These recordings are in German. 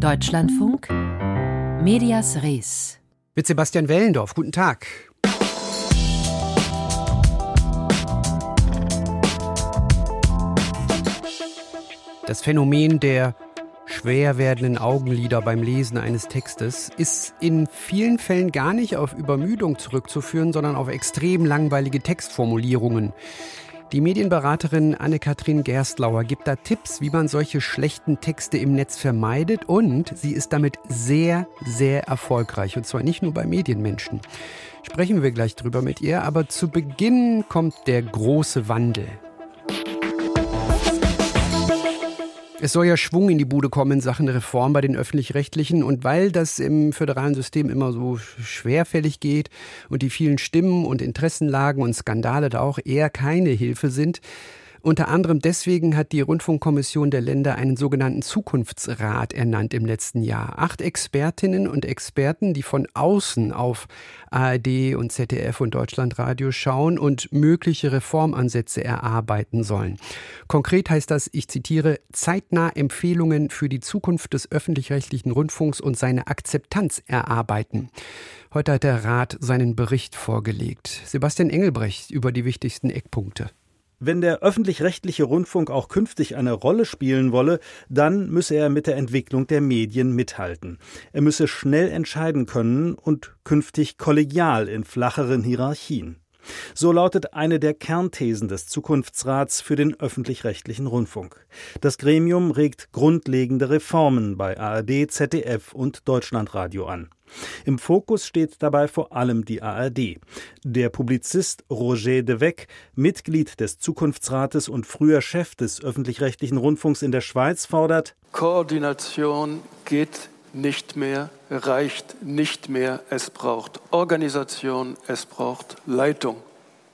Deutschlandfunk Medias Res. Mit Sebastian Wellendorf. Guten Tag. Das Phänomen der schwer werdenden Augenlider beim Lesen eines Textes ist in vielen Fällen gar nicht auf Übermüdung zurückzuführen, sondern auf extrem langweilige Textformulierungen. Die Medienberaterin Anne-Kathrin Gerstlauer gibt da Tipps, wie man solche schlechten Texte im Netz vermeidet und sie ist damit sehr, sehr erfolgreich und zwar nicht nur bei Medienmenschen. Sprechen wir gleich drüber mit ihr, aber zu Beginn kommt der große Wandel. Es soll ja Schwung in die Bude kommen in Sachen Reform bei den öffentlich-rechtlichen. Und weil das im föderalen System immer so schwerfällig geht und die vielen Stimmen und Interessenlagen und Skandale da auch eher keine Hilfe sind, unter anderem deswegen hat die Rundfunkkommission der Länder einen sogenannten Zukunftsrat ernannt im letzten Jahr. Acht Expertinnen und Experten, die von außen auf ARD und ZDF und Deutschlandradio schauen und mögliche Reformansätze erarbeiten sollen. Konkret heißt das, ich zitiere, zeitnah Empfehlungen für die Zukunft des öffentlich-rechtlichen Rundfunks und seine Akzeptanz erarbeiten. Heute hat der Rat seinen Bericht vorgelegt. Sebastian Engelbrecht über die wichtigsten Eckpunkte. Wenn der öffentlich-rechtliche Rundfunk auch künftig eine Rolle spielen wolle, dann müsse er mit der Entwicklung der Medien mithalten. Er müsse schnell entscheiden können und künftig kollegial in flacheren Hierarchien. So lautet eine der Kernthesen des Zukunftsrats für den öffentlich-rechtlichen Rundfunk. Das Gremium regt grundlegende Reformen bei ARD, ZDF und Deutschlandradio an. Im Fokus steht dabei vor allem die ARD. Der Publizist Roger de Weck, Mitglied des Zukunftsrates und früher Chef des öffentlich-rechtlichen Rundfunks in der Schweiz, fordert Koordination geht nicht mehr, reicht nicht mehr. Es braucht Organisation, es braucht Leitung.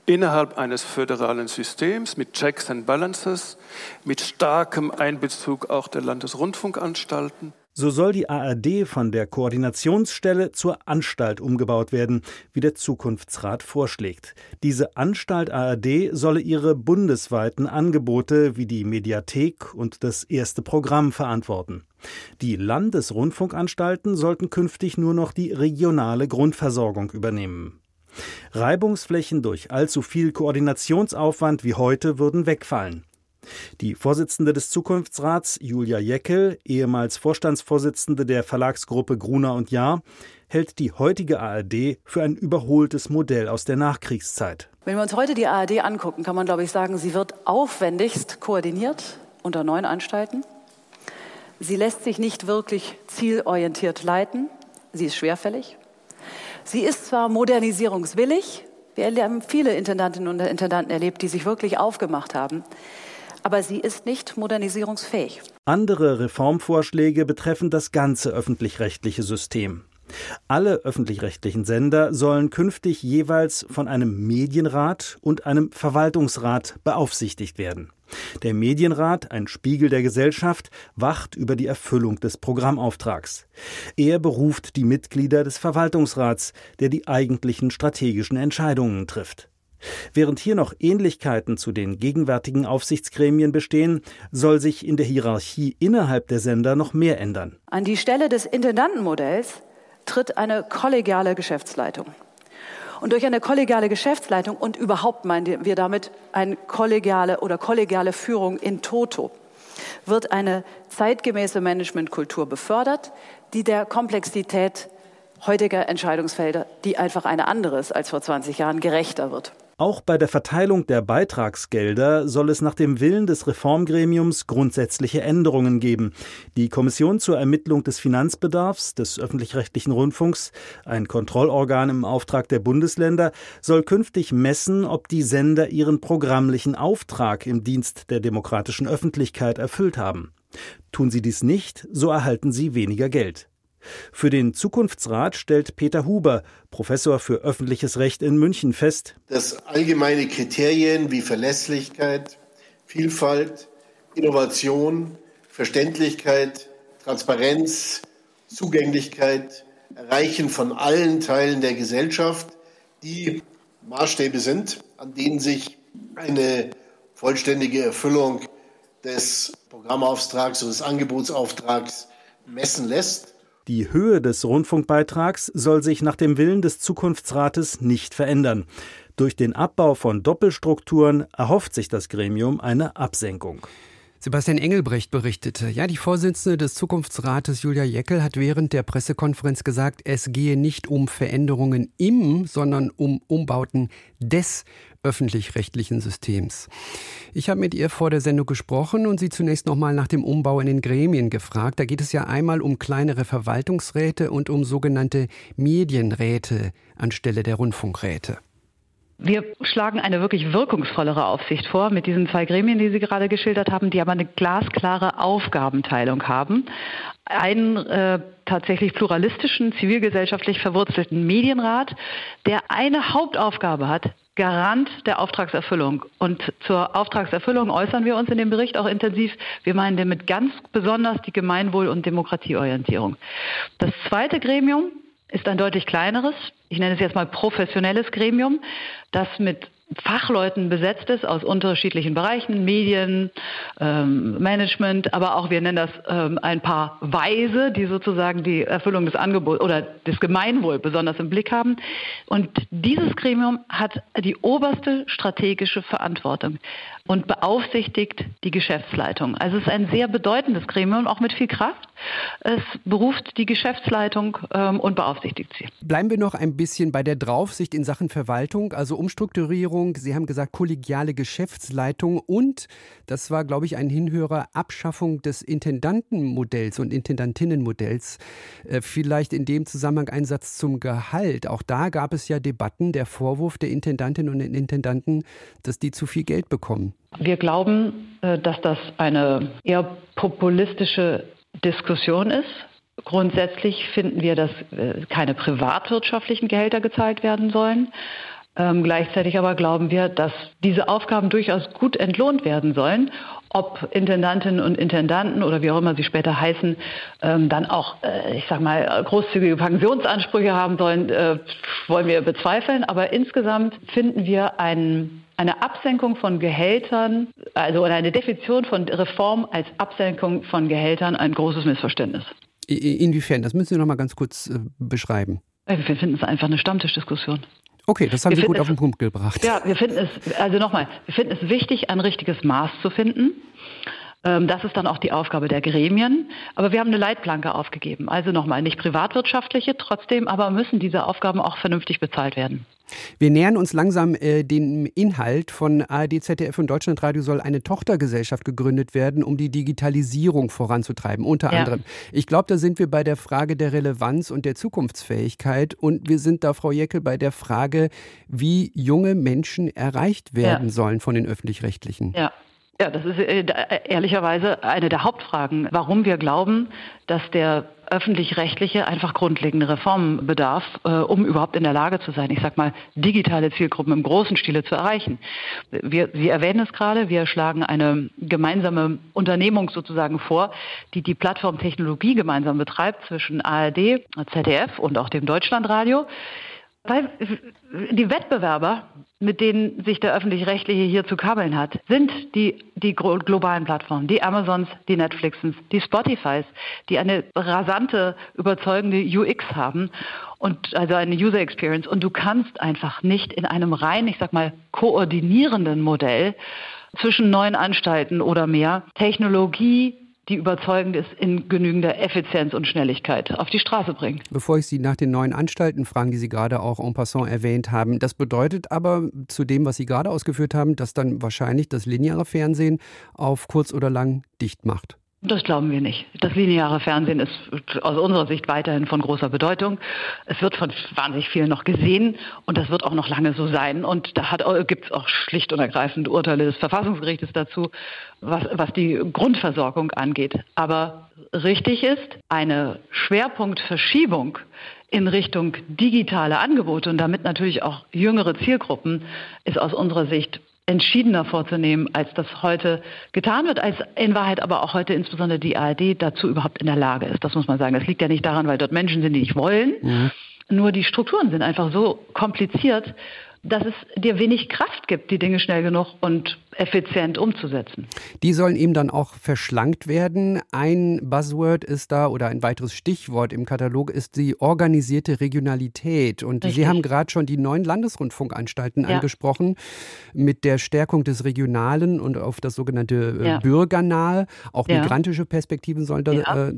Innerhalb eines föderalen Systems mit Checks and Balances, mit starkem Einbezug auch der Landesrundfunkanstalten. So soll die ARD von der Koordinationsstelle zur Anstalt umgebaut werden, wie der Zukunftsrat vorschlägt. Diese Anstalt ARD solle ihre bundesweiten Angebote wie die Mediathek und das erste Programm verantworten. Die Landesrundfunkanstalten sollten künftig nur noch die regionale Grundversorgung übernehmen. Reibungsflächen durch allzu viel Koordinationsaufwand wie heute würden wegfallen. Die Vorsitzende des Zukunftsrats, Julia Jeckel, ehemals Vorstandsvorsitzende der Verlagsgruppe Gruner und Jahr, hält die heutige ARD für ein überholtes Modell aus der Nachkriegszeit. Wenn wir uns heute die ARD angucken, kann man, glaube ich, sagen, sie wird aufwendigst koordiniert unter neuen Anstalten. Sie lässt sich nicht wirklich zielorientiert leiten. Sie ist schwerfällig. Sie ist zwar modernisierungswillig. Wir haben viele Intendantinnen und Intendanten erlebt, die sich wirklich aufgemacht haben aber sie ist nicht modernisierungsfähig. Andere Reformvorschläge betreffen das ganze öffentlich-rechtliche System. Alle öffentlich-rechtlichen Sender sollen künftig jeweils von einem Medienrat und einem Verwaltungsrat beaufsichtigt werden. Der Medienrat, ein Spiegel der Gesellschaft, wacht über die Erfüllung des Programmauftrags. Er beruft die Mitglieder des Verwaltungsrats, der die eigentlichen strategischen Entscheidungen trifft. Während hier noch Ähnlichkeiten zu den gegenwärtigen Aufsichtsgremien bestehen, soll sich in der Hierarchie innerhalb der Sender noch mehr ändern. An die Stelle des Intendantenmodells tritt eine kollegiale Geschäftsleitung. Und durch eine kollegiale Geschäftsleitung und überhaupt meinen wir damit eine kollegiale oder kollegiale Führung in toto wird eine zeitgemäße Managementkultur befördert, die der Komplexität heutiger Entscheidungsfelder, die einfach eine andere ist als vor 20 Jahren, gerechter wird. Auch bei der Verteilung der Beitragsgelder soll es nach dem Willen des Reformgremiums grundsätzliche Änderungen geben. Die Kommission zur Ermittlung des Finanzbedarfs des öffentlich-rechtlichen Rundfunks, ein Kontrollorgan im Auftrag der Bundesländer, soll künftig messen, ob die Sender ihren programmlichen Auftrag im Dienst der demokratischen Öffentlichkeit erfüllt haben. Tun sie dies nicht, so erhalten sie weniger Geld. Für den Zukunftsrat stellt Peter Huber, Professor für öffentliches Recht in München, fest, dass allgemeine Kriterien wie Verlässlichkeit, Vielfalt, Innovation, Verständlichkeit, Transparenz, Zugänglichkeit, Erreichen von allen Teilen der Gesellschaft die Maßstäbe sind, an denen sich eine vollständige Erfüllung des Programmauftrags oder des Angebotsauftrags messen lässt. Die Höhe des Rundfunkbeitrags soll sich nach dem Willen des Zukunftsrates nicht verändern. Durch den Abbau von Doppelstrukturen erhofft sich das Gremium eine Absenkung. Sebastian Engelbrecht berichtete, ja, die Vorsitzende des Zukunftsrates Julia Jeckel hat während der Pressekonferenz gesagt, es gehe nicht um Veränderungen im, sondern um Umbauten des öffentlich-rechtlichen Systems. Ich habe mit ihr vor der Sendung gesprochen und sie zunächst nochmal nach dem Umbau in den Gremien gefragt. Da geht es ja einmal um kleinere Verwaltungsräte und um sogenannte Medienräte anstelle der Rundfunkräte. Wir schlagen eine wirklich wirkungsvollere Aufsicht vor mit diesen zwei Gremien, die Sie gerade geschildert haben, die aber eine glasklare Aufgabenteilung haben. Einen äh, tatsächlich pluralistischen, zivilgesellschaftlich verwurzelten Medienrat, der eine Hauptaufgabe hat, Garant der Auftragserfüllung. Und zur Auftragserfüllung äußern wir uns in dem Bericht auch intensiv. Wir meinen damit ganz besonders die Gemeinwohl- und Demokratieorientierung. Das zweite Gremium ist ein deutlich kleineres, ich nenne es jetzt mal professionelles Gremium, das mit Fachleuten besetzt ist aus unterschiedlichen Bereichen, Medien, ähm, Management, aber auch wir nennen das ähm, ein paar Weise, die sozusagen die Erfüllung des Angebots oder des Gemeinwohl besonders im Blick haben. Und dieses Gremium hat die oberste strategische Verantwortung und beaufsichtigt die Geschäftsleitung. Also es ist ein sehr bedeutendes Gremium, auch mit viel Kraft. Es beruft die Geschäftsleitung ähm, und beaufsichtigt sie. Bleiben wir noch ein bisschen bei der Draufsicht in Sachen Verwaltung, also Umstrukturierung. Sie haben gesagt, kollegiale Geschäftsleitung und, das war, glaube ich, ein Hinhörer, Abschaffung des Intendantenmodells und Intendantinnenmodells. Äh, vielleicht in dem Zusammenhang ein Satz zum Gehalt. Auch da gab es ja Debatten, der Vorwurf der Intendantinnen und Intendanten, dass die zu viel Geld bekommen. Wir glauben, äh, dass das eine eher populistische Diskussion ist. Grundsätzlich finden wir, dass äh, keine privatwirtschaftlichen Gehälter gezahlt werden sollen. Ähm, gleichzeitig aber glauben wir, dass diese Aufgaben durchaus gut entlohnt werden sollen. Ob Intendantinnen und Intendanten oder wie auch immer sie später heißen, ähm, dann auch, äh, ich sag mal, großzügige Pensionsansprüche haben sollen, äh, wollen wir bezweifeln. Aber insgesamt finden wir einen eine Absenkung von Gehältern, also eine Definition von Reform als Absenkung von Gehältern ein großes Missverständnis. Inwiefern? Das müssen Sie noch mal ganz kurz äh, beschreiben. Wir finden es einfach eine Stammtischdiskussion. Okay, das haben wir Sie gut es, auf den Punkt gebracht. Ja, wir finden es, also nochmal, wir finden es wichtig, ein richtiges Maß zu finden. Ähm, das ist dann auch die Aufgabe der Gremien. Aber wir haben eine Leitplanke aufgegeben. Also nochmal, nicht privatwirtschaftliche, trotzdem aber müssen diese Aufgaben auch vernünftig bezahlt werden. Wir nähern uns langsam äh, dem Inhalt. Von ARD, ZDF und Deutschlandradio soll eine Tochtergesellschaft gegründet werden, um die Digitalisierung voranzutreiben, unter ja. anderem. Ich glaube, da sind wir bei der Frage der Relevanz und der Zukunftsfähigkeit. Und wir sind da, Frau Jeckel, bei der Frage, wie junge Menschen erreicht werden ja. sollen von den Öffentlich-Rechtlichen. Ja. Ja, das ist äh, ehrlicherweise eine der Hauptfragen, warum wir glauben, dass der öffentlich-rechtliche einfach grundlegende Reformen bedarf, äh, um überhaupt in der Lage zu sein, ich sag mal, digitale Zielgruppen im großen Stile zu erreichen. Wir, Sie erwähnen es gerade, wir schlagen eine gemeinsame Unternehmung sozusagen vor, die die Plattform Technologie gemeinsam betreibt zwischen ARD, ZDF und auch dem Deutschlandradio. Weil die Wettbewerber, mit denen sich der öffentlich-rechtliche hier zu kabeln hat, sind die, die globalen Plattformen, die Amazons, die Netflixens, die Spotifys, die eine rasante, überzeugende UX haben und also eine User Experience. Und du kannst einfach nicht in einem rein, ich sag mal, koordinierenden Modell zwischen neuen Anstalten oder mehr Technologie die überzeugend ist, in genügender Effizienz und Schnelligkeit auf die Straße bringen. Bevor ich Sie nach den neuen Anstalten frage, die Sie gerade auch en passant erwähnt haben, das bedeutet aber zu dem, was Sie gerade ausgeführt haben, dass dann wahrscheinlich das lineare Fernsehen auf kurz oder lang dicht macht. Das glauben wir nicht. Das lineare Fernsehen ist aus unserer Sicht weiterhin von großer Bedeutung. Es wird von wahnsinnig vielen noch gesehen und das wird auch noch lange so sein. Und da gibt es auch schlicht und ergreifend Urteile des Verfassungsgerichtes dazu, was, was die Grundversorgung angeht. Aber richtig ist, eine Schwerpunktverschiebung in Richtung digitale Angebote und damit natürlich auch jüngere Zielgruppen ist aus unserer Sicht entschiedener vorzunehmen, als das heute getan wird, als in Wahrheit aber auch heute insbesondere die ARD dazu überhaupt in der Lage ist. Das muss man sagen. Das liegt ja nicht daran, weil dort Menschen sind, die nicht wollen. Mhm. Nur die Strukturen sind einfach so kompliziert, dass es dir wenig Kraft gibt, die Dinge schnell genug und effizient umzusetzen. Die sollen eben dann auch verschlankt werden. Ein Buzzword ist da oder ein weiteres Stichwort im Katalog ist die organisierte Regionalität. Und Richtig. Sie haben gerade schon die neuen Landesrundfunkanstalten ja. angesprochen mit der Stärkung des Regionalen und auf das sogenannte äh, ja. Bürgernahe. Auch ja. migrantische Perspektiven sollen da äh,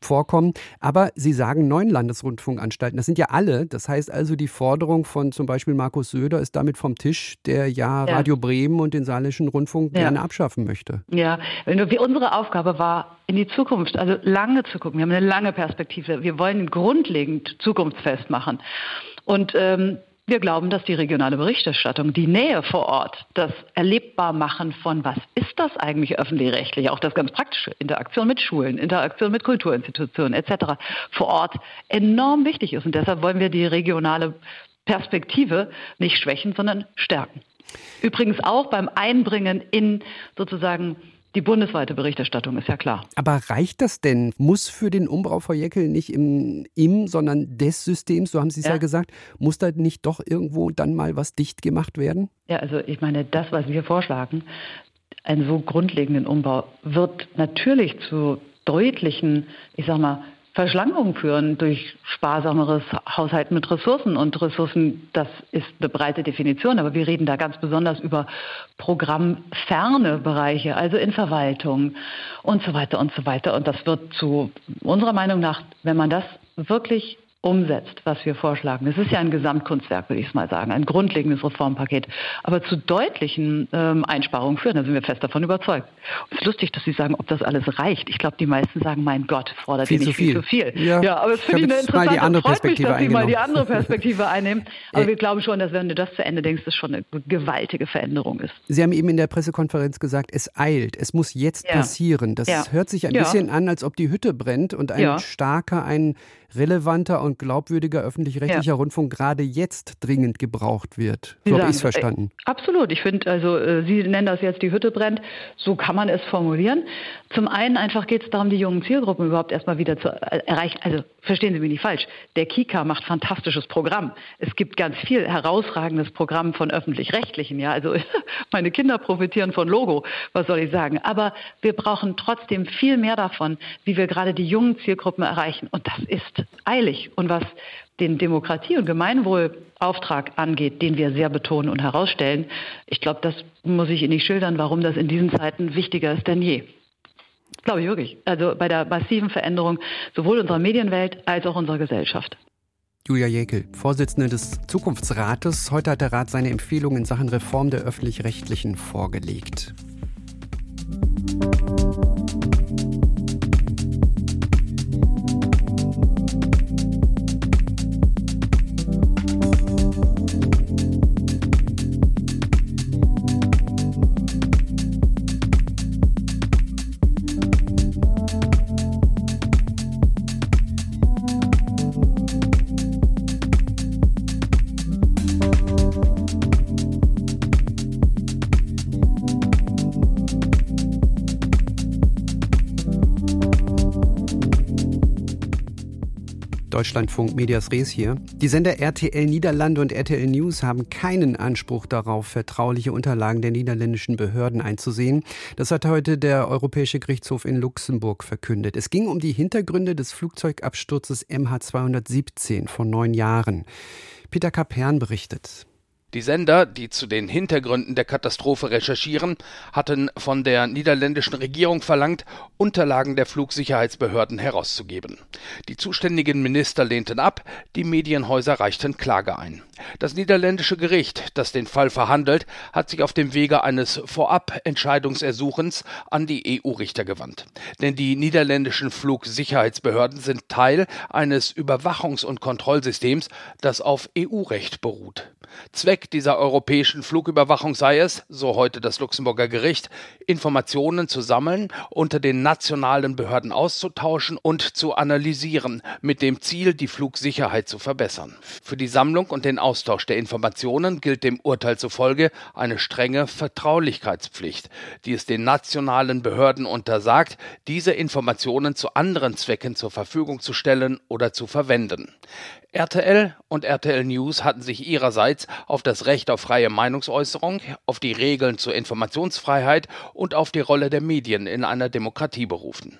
vorkommen. Aber Sie sagen neun Landesrundfunkanstalten. Das sind ja alle. Das heißt also, die Forderung von zum Beispiel Markus Söder ist damit vom Tisch, der ja, Radio Bremen und den Saarländischen Rundfunk ja. gerne abschaffen möchte. Ja, unsere Aufgabe war, in die Zukunft, also lange zu gucken. Wir haben eine lange Perspektive. Wir wollen grundlegend zukunftsfest machen. Und ähm, wir glauben, dass die regionale Berichterstattung, die Nähe vor Ort, das Erlebbarmachen von, was ist das eigentlich öffentlich-rechtlich, auch das ganz praktische, Interaktion mit Schulen, Interaktion mit Kulturinstitutionen etc. vor Ort enorm wichtig ist. Und deshalb wollen wir die regionale Perspektive nicht schwächen, sondern stärken. Übrigens auch beim Einbringen in sozusagen die bundesweite Berichterstattung ist ja klar. Aber reicht das denn? Muss für den Umbau Frau Jeckel nicht im, im sondern des Systems, so haben Sie es ja. ja gesagt, muss da nicht doch irgendwo dann mal was dicht gemacht werden? Ja, also ich meine, das, was wir vorschlagen, einen so grundlegenden Umbau, wird natürlich zu deutlichen, ich sag mal, Verschlankung führen durch sparsameres Haushalten mit Ressourcen. Und Ressourcen, das ist eine breite Definition, aber wir reden da ganz besonders über programmferne Bereiche, also in Verwaltung und so weiter und so weiter. Und das wird zu unserer Meinung nach, wenn man das wirklich umsetzt, was wir vorschlagen. Es ist ja ein Gesamtkunstwerk, würde ich es mal sagen, ein grundlegendes Reformpaket, aber zu deutlichen ähm, Einsparungen führen. Da sind wir fest davon überzeugt. Und es ist lustig, dass Sie sagen, ob das alles reicht. Ich glaube, die meisten sagen, mein Gott, fordert viel ihr nicht viel zu viel. Ja, ja aber es finde ich eine interessante, die andere freut mich, dass Sie mal die andere Perspektive einnehmen. Aber wir glauben schon, dass wenn du das zu Ende denkst, das schon eine gewaltige Veränderung ist. Sie haben eben in der Pressekonferenz gesagt, es eilt, es muss jetzt ja. passieren. Das ja. hört sich ein bisschen an, als ob die Hütte brennt und ein starker, ein relevanter und glaubwürdiger öffentlich-rechtlicher ja. Rundfunk gerade jetzt dringend gebraucht wird. So habe ich es verstanden. Äh, absolut. Ich finde, also äh, Sie nennen das jetzt die Hütte brennt. So kann man es formulieren. Zum einen einfach geht es darum, die jungen Zielgruppen überhaupt erstmal wieder zu äh, erreichen. Also verstehen Sie mich nicht falsch. Der Kika macht fantastisches Programm. Es gibt ganz viel herausragendes Programm von öffentlich-rechtlichen. Ja, also meine Kinder profitieren von Logo. Was soll ich sagen? Aber wir brauchen trotzdem viel mehr davon, wie wir gerade die jungen Zielgruppen erreichen. Und das ist eilig. Und was den Demokratie- und Gemeinwohlauftrag angeht, den wir sehr betonen und herausstellen, ich glaube, das muss ich Ihnen nicht schildern, warum das in diesen Zeiten wichtiger ist denn je. Glaube ich wirklich. Also bei der massiven Veränderung sowohl unserer Medienwelt als auch unserer Gesellschaft. Julia Jäkel, Vorsitzende des Zukunftsrates. Heute hat der Rat seine Empfehlungen in Sachen Reform der öffentlich-rechtlichen vorgelegt. Deutschlandfunk Medias Res hier. Die Sender RTL Niederlande und RTL News haben keinen Anspruch darauf, vertrauliche Unterlagen der niederländischen Behörden einzusehen. Das hat heute der Europäische Gerichtshof in Luxemburg verkündet. Es ging um die Hintergründe des Flugzeugabsturzes MH217 vor neun Jahren. Peter Kapern berichtet. Die Sender, die zu den Hintergründen der Katastrophe recherchieren, hatten von der niederländischen Regierung verlangt, Unterlagen der Flugsicherheitsbehörden herauszugeben. Die zuständigen Minister lehnten ab, die Medienhäuser reichten Klage ein. Das niederländische Gericht, das den Fall verhandelt, hat sich auf dem Wege eines Vorabentscheidungsersuchens an die EU-Richter gewandt. Denn die niederländischen Flugsicherheitsbehörden sind Teil eines Überwachungs- und Kontrollsystems, das auf EU-Recht beruht. Zweck dieser europäischen Flugüberwachung sei es, so heute das Luxemburger Gericht, Informationen zu sammeln, unter den nationalen Behörden auszutauschen und zu analysieren, mit dem Ziel, die Flugsicherheit zu verbessern. Für die Sammlung und den Austausch der Informationen gilt dem Urteil zufolge eine strenge Vertraulichkeitspflicht, die es den nationalen Behörden untersagt, diese Informationen zu anderen Zwecken zur Verfügung zu stellen oder zu verwenden. RTL und RTL News hatten sich ihrerseits auf das Recht auf freie Meinungsäußerung, auf die Regeln zur Informationsfreiheit und auf die Rolle der Medien in einer Demokratie berufen.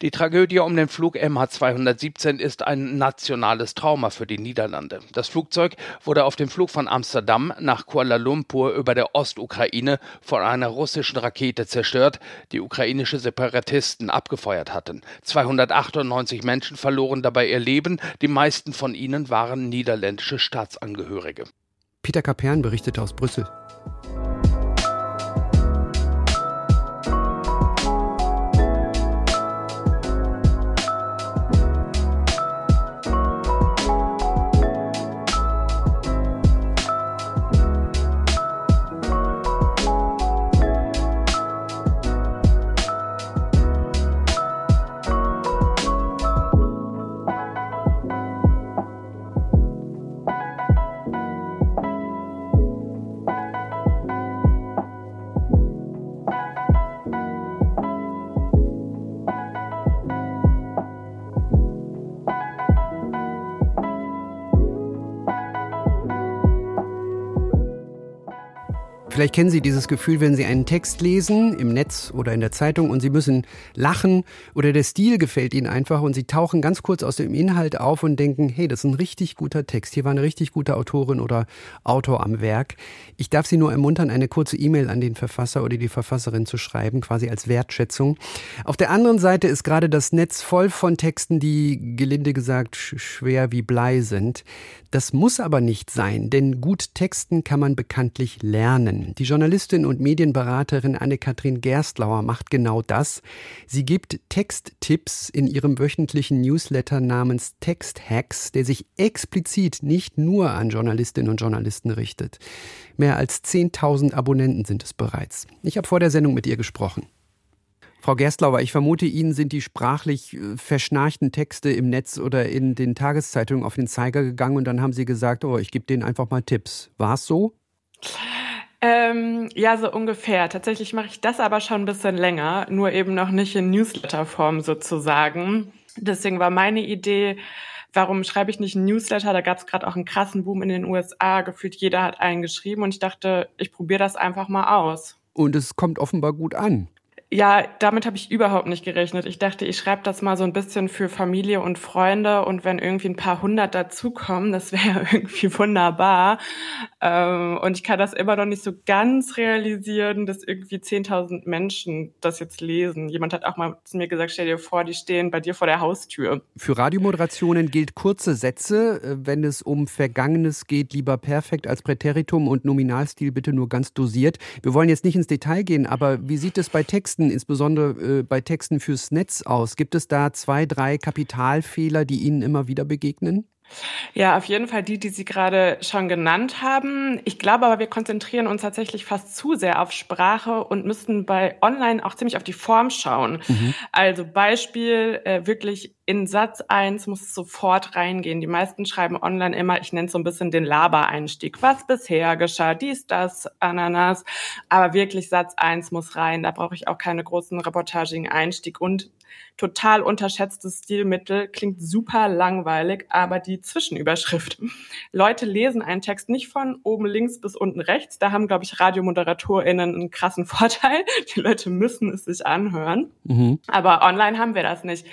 Die Tragödie um den Flug MH217 ist ein nationales Trauma für die Niederlande. Das Flugzeug wurde auf dem Flug von Amsterdam nach Kuala Lumpur über der Ostukraine von einer russischen Rakete zerstört, die ukrainische Separatisten abgefeuert hatten. 298 Menschen verloren dabei ihr Leben, die meisten von ihnen waren niederländische Staatsangehörige. Peter Kapern berichtete aus Brüssel. Vielleicht kennen Sie dieses Gefühl, wenn Sie einen Text lesen, im Netz oder in der Zeitung, und Sie müssen lachen oder der Stil gefällt Ihnen einfach und Sie tauchen ganz kurz aus dem Inhalt auf und denken, hey, das ist ein richtig guter Text. Hier war eine richtig gute Autorin oder Autor am Werk. Ich darf Sie nur ermuntern, eine kurze E-Mail an den Verfasser oder die Verfasserin zu schreiben, quasi als Wertschätzung. Auf der anderen Seite ist gerade das Netz voll von Texten, die gelinde gesagt schwer wie Blei sind. Das muss aber nicht sein, denn gut Texten kann man bekanntlich lernen. Die Journalistin und Medienberaterin Anne-Kathrin Gerstlauer macht genau das. Sie gibt Texttipps in ihrem wöchentlichen Newsletter namens Text Hacks, der sich explizit nicht nur an Journalistinnen und Journalisten richtet. Mehr als 10.000 Abonnenten sind es bereits. Ich habe vor der Sendung mit ihr gesprochen. Frau Gerstlauer, ich vermute, Ihnen sind die sprachlich äh, verschnarchten Texte im Netz oder in den Tageszeitungen auf den Zeiger gegangen und dann haben Sie gesagt, oh, ich gebe denen einfach mal Tipps. War es so? Ähm, ja, so ungefähr. Tatsächlich mache ich das aber schon ein bisschen länger, nur eben noch nicht in Newsletter-Form sozusagen. Deswegen war meine Idee, warum schreibe ich nicht einen Newsletter? Da gab es gerade auch einen krassen Boom in den USA. Gefühlt jeder hat einen geschrieben und ich dachte, ich probiere das einfach mal aus. Und es kommt offenbar gut an. Ja, damit habe ich überhaupt nicht gerechnet. Ich dachte, ich schreibe das mal so ein bisschen für Familie und Freunde und wenn irgendwie ein paar hundert dazukommen, das wäre irgendwie wunderbar. Ähm, und ich kann das immer noch nicht so ganz realisieren, dass irgendwie 10.000 Menschen das jetzt lesen. Jemand hat auch mal zu mir gesagt, stell dir vor, die stehen bei dir vor der Haustür. Für Radiomoderationen gilt kurze Sätze. Äh, wenn es um Vergangenes geht, lieber perfekt als Präteritum und Nominalstil bitte nur ganz dosiert. Wir wollen jetzt nicht ins Detail gehen, aber wie sieht es bei Texten Texten, insbesondere äh, bei Texten fürs Netz aus? Gibt es da zwei, drei Kapitalfehler, die Ihnen immer wieder begegnen? Ja, auf jeden Fall die, die Sie gerade schon genannt haben. Ich glaube aber, wir konzentrieren uns tatsächlich fast zu sehr auf Sprache und müssten bei Online auch ziemlich auf die Form schauen. Mhm. Also Beispiel, äh, wirklich in Satz eins muss es sofort reingehen. Die meisten schreiben online immer, ich nenne es so ein bisschen den Labereinstieg. Was bisher geschah, dies, das, Ananas. Aber wirklich Satz eins muss rein. Da brauche ich auch keine großen reportagigen Einstieg. Und total unterschätztes Stilmittel, klingt super langweilig, aber die Zwischenüberschrift. Leute lesen einen Text nicht von oben links bis unten rechts. Da haben, glaube ich, RadiomoderatorInnen einen krassen Vorteil. Die Leute müssen es sich anhören. Mhm. Aber online haben wir das nicht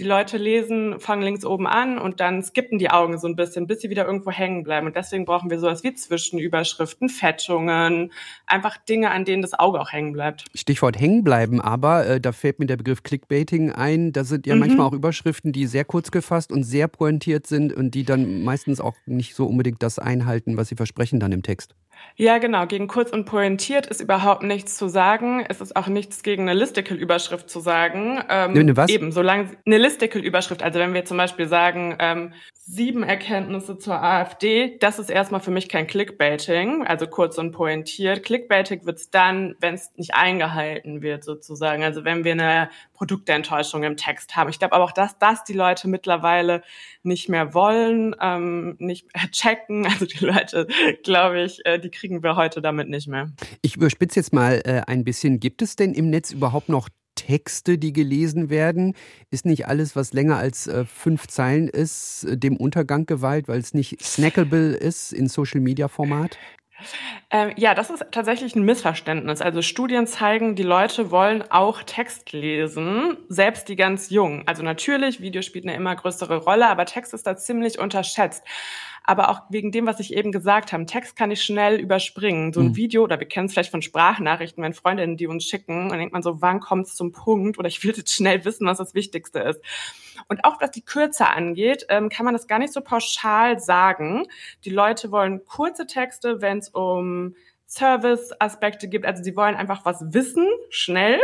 die Leute lesen, fangen links oben an und dann skippen die Augen so ein bisschen, bis sie wieder irgendwo hängen bleiben. Und deswegen brauchen wir sowas wie Zwischenüberschriften, Fettungen, einfach Dinge, an denen das Auge auch hängen bleibt. Stichwort hängen bleiben, aber äh, da fällt mir der Begriff Clickbaiting ein. Da sind ja mhm. manchmal auch Überschriften, die sehr kurz gefasst und sehr pointiert sind und die dann meistens auch nicht so unbedingt das einhalten, was sie versprechen dann im Text. Ja, genau. Gegen kurz und pointiert ist überhaupt nichts zu sagen. Es ist auch nichts gegen eine Listicle-Überschrift zu sagen. Ähm, ne, ne was? Eben, solange eine Listicle-Überschrift, also wenn wir zum Beispiel sagen, ähm, sieben Erkenntnisse zur AfD, das ist erstmal für mich kein Clickbaiting, also kurz und pointiert. Clickbaiting wird's dann, wenn es nicht eingehalten wird, sozusagen. Also wenn wir eine Produktenttäuschung im Text haben. Ich glaube aber auch, dass das die Leute mittlerweile nicht mehr wollen, ähm, nicht checken. Also die Leute, glaube ich, äh, die kriegen wir heute damit nicht mehr. Ich überspitze jetzt mal äh, ein bisschen. Gibt es denn im Netz überhaupt noch Texte, die gelesen werden. Ist nicht alles, was länger als äh, fünf Zeilen ist, äh, dem Untergang geweiht, weil es nicht snackable ist in Social-Media-Format? Ähm, ja, das ist tatsächlich ein Missverständnis. Also Studien zeigen, die Leute wollen auch Text lesen, selbst die ganz Jungen. Also natürlich, Video spielt eine immer größere Rolle, aber Text ist da ziemlich unterschätzt aber auch wegen dem, was ich eben gesagt habe. Text kann ich schnell überspringen. So ein mhm. Video, oder wir kennen es vielleicht von Sprachnachrichten, wenn Freundinnen die uns schicken, dann denkt man so, wann kommt es zum Punkt? Oder ich will jetzt schnell wissen, was das Wichtigste ist. Und auch was die Kürze angeht, ähm, kann man das gar nicht so pauschal sagen. Die Leute wollen kurze Texte, wenn es um Service-Aspekte gibt. Also sie wollen einfach was wissen, schnell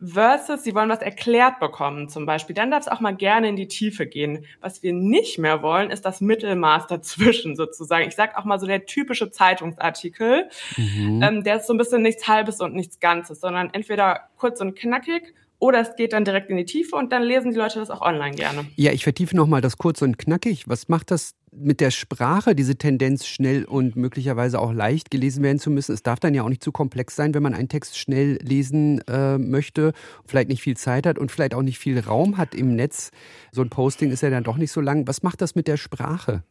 versus sie wollen was erklärt bekommen zum Beispiel, dann darf es auch mal gerne in die Tiefe gehen. Was wir nicht mehr wollen, ist das Mittelmaß dazwischen sozusagen. Ich sage auch mal so der typische Zeitungsartikel, mhm. ähm, der ist so ein bisschen nichts Halbes und nichts Ganzes, sondern entweder kurz und knackig oder es geht dann direkt in die Tiefe und dann lesen die Leute das auch online gerne. Ja, ich vertiefe nochmal das kurz und knackig. Was macht das mit der Sprache, diese Tendenz schnell und möglicherweise auch leicht gelesen werden zu müssen? Es darf dann ja auch nicht zu komplex sein, wenn man einen Text schnell lesen äh, möchte, vielleicht nicht viel Zeit hat und vielleicht auch nicht viel Raum hat im Netz. So ein Posting ist ja dann doch nicht so lang. Was macht das mit der Sprache?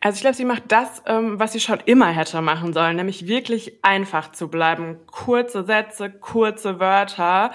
Also ich glaube, sie macht das, ähm, was sie schon immer hätte machen sollen, nämlich wirklich einfach zu bleiben. Kurze Sätze, kurze Wörter.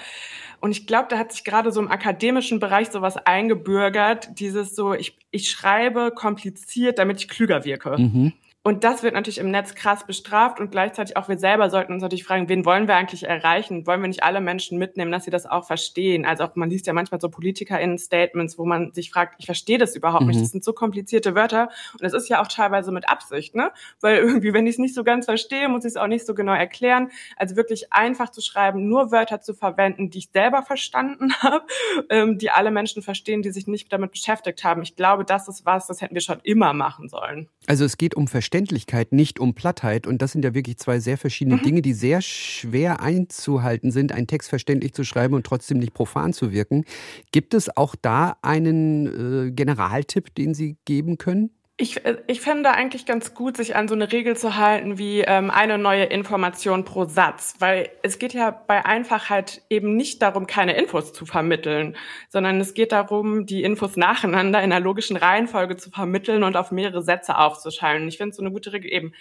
Und ich glaube, da hat sich gerade so im akademischen Bereich sowas eingebürgert, dieses so, ich, ich schreibe kompliziert, damit ich klüger wirke. Mhm. Und das wird natürlich im Netz krass bestraft und gleichzeitig auch wir selber sollten uns natürlich fragen, wen wollen wir eigentlich erreichen? Wollen wir nicht alle Menschen mitnehmen, dass sie das auch verstehen? Also auch man liest ja manchmal so PolitikerInnen-Statements, wo man sich fragt, ich verstehe das überhaupt mhm. nicht. Das sind so komplizierte Wörter und es ist ja auch teilweise mit Absicht, ne? Weil irgendwie, wenn ich es nicht so ganz verstehe, muss ich es auch nicht so genau erklären. Also wirklich einfach zu schreiben, nur Wörter zu verwenden, die ich selber verstanden habe, ähm, die alle Menschen verstehen, die sich nicht damit beschäftigt haben. Ich glaube, das ist was, das hätten wir schon immer machen sollen. Also es geht um Verständnis Verständlichkeit, nicht um Plattheit. Und das sind ja wirklich zwei sehr verschiedene mhm. Dinge, die sehr schwer einzuhalten sind, einen Text verständlich zu schreiben und trotzdem nicht profan zu wirken. Gibt es auch da einen äh, Generaltipp, den Sie geben können? Ich, äh, ich fände eigentlich ganz gut, sich an so eine Regel zu halten wie ähm, eine neue Information pro Satz, weil es geht ja bei Einfachheit eben nicht darum, keine Infos zu vermitteln, sondern es geht darum, die Infos nacheinander in einer logischen Reihenfolge zu vermitteln und auf mehrere Sätze aufzuschalten. Ich finde so eine gute Regel eben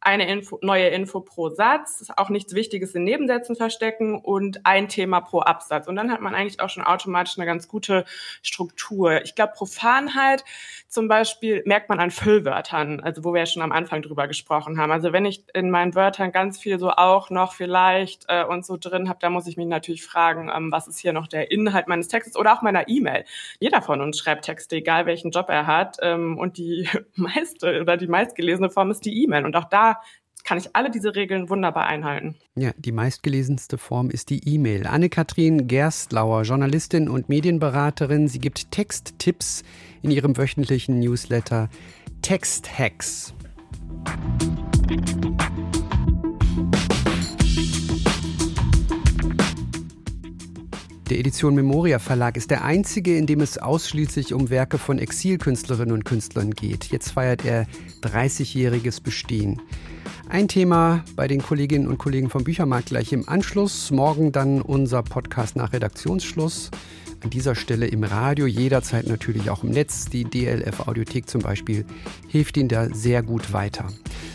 eine Info, neue Info pro Satz, auch nichts Wichtiges in Nebensätzen verstecken und ein Thema pro Absatz. Und dann hat man eigentlich auch schon automatisch eine ganz gute Struktur. Ich glaube, Profanheit zum Beispiel merkt man an Füllwörtern, also wo wir ja schon am Anfang drüber gesprochen haben. Also wenn ich in meinen Wörtern ganz viel so auch noch vielleicht äh, und so drin habe, da muss ich mich natürlich fragen, ähm, was ist hier noch der Inhalt meines Textes oder auch meiner E-Mail. Jeder von uns schreibt Texte, egal welchen Job er hat. Ähm, und die meiste oder die meistgelesene Form ist die E-Mail. Und auch da kann ich alle diese Regeln wunderbar einhalten. Ja, die meistgelesenste Form ist die E-Mail. Anne-Kathrin Gerstlauer, Journalistin und Medienberaterin. Sie gibt Texttipps in ihrem wöchentlichen Newsletter Text Der Edition Memoria Verlag ist der einzige, in dem es ausschließlich um Werke von Exilkünstlerinnen und Künstlern geht. Jetzt feiert er 30-jähriges Bestehen. Ein Thema bei den Kolleginnen und Kollegen vom Büchermarkt gleich im Anschluss. Morgen dann unser Podcast nach Redaktionsschluss. An dieser Stelle im Radio, jederzeit natürlich auch im Netz. Die DLF Audiothek zum Beispiel hilft Ihnen da sehr gut weiter.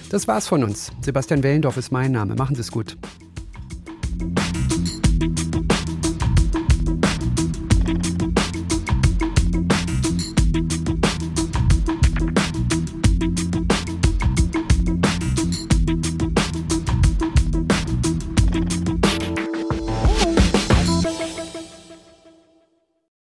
Das war's von uns. Sebastian Wellendorf ist mein Name. Machen Sie es gut.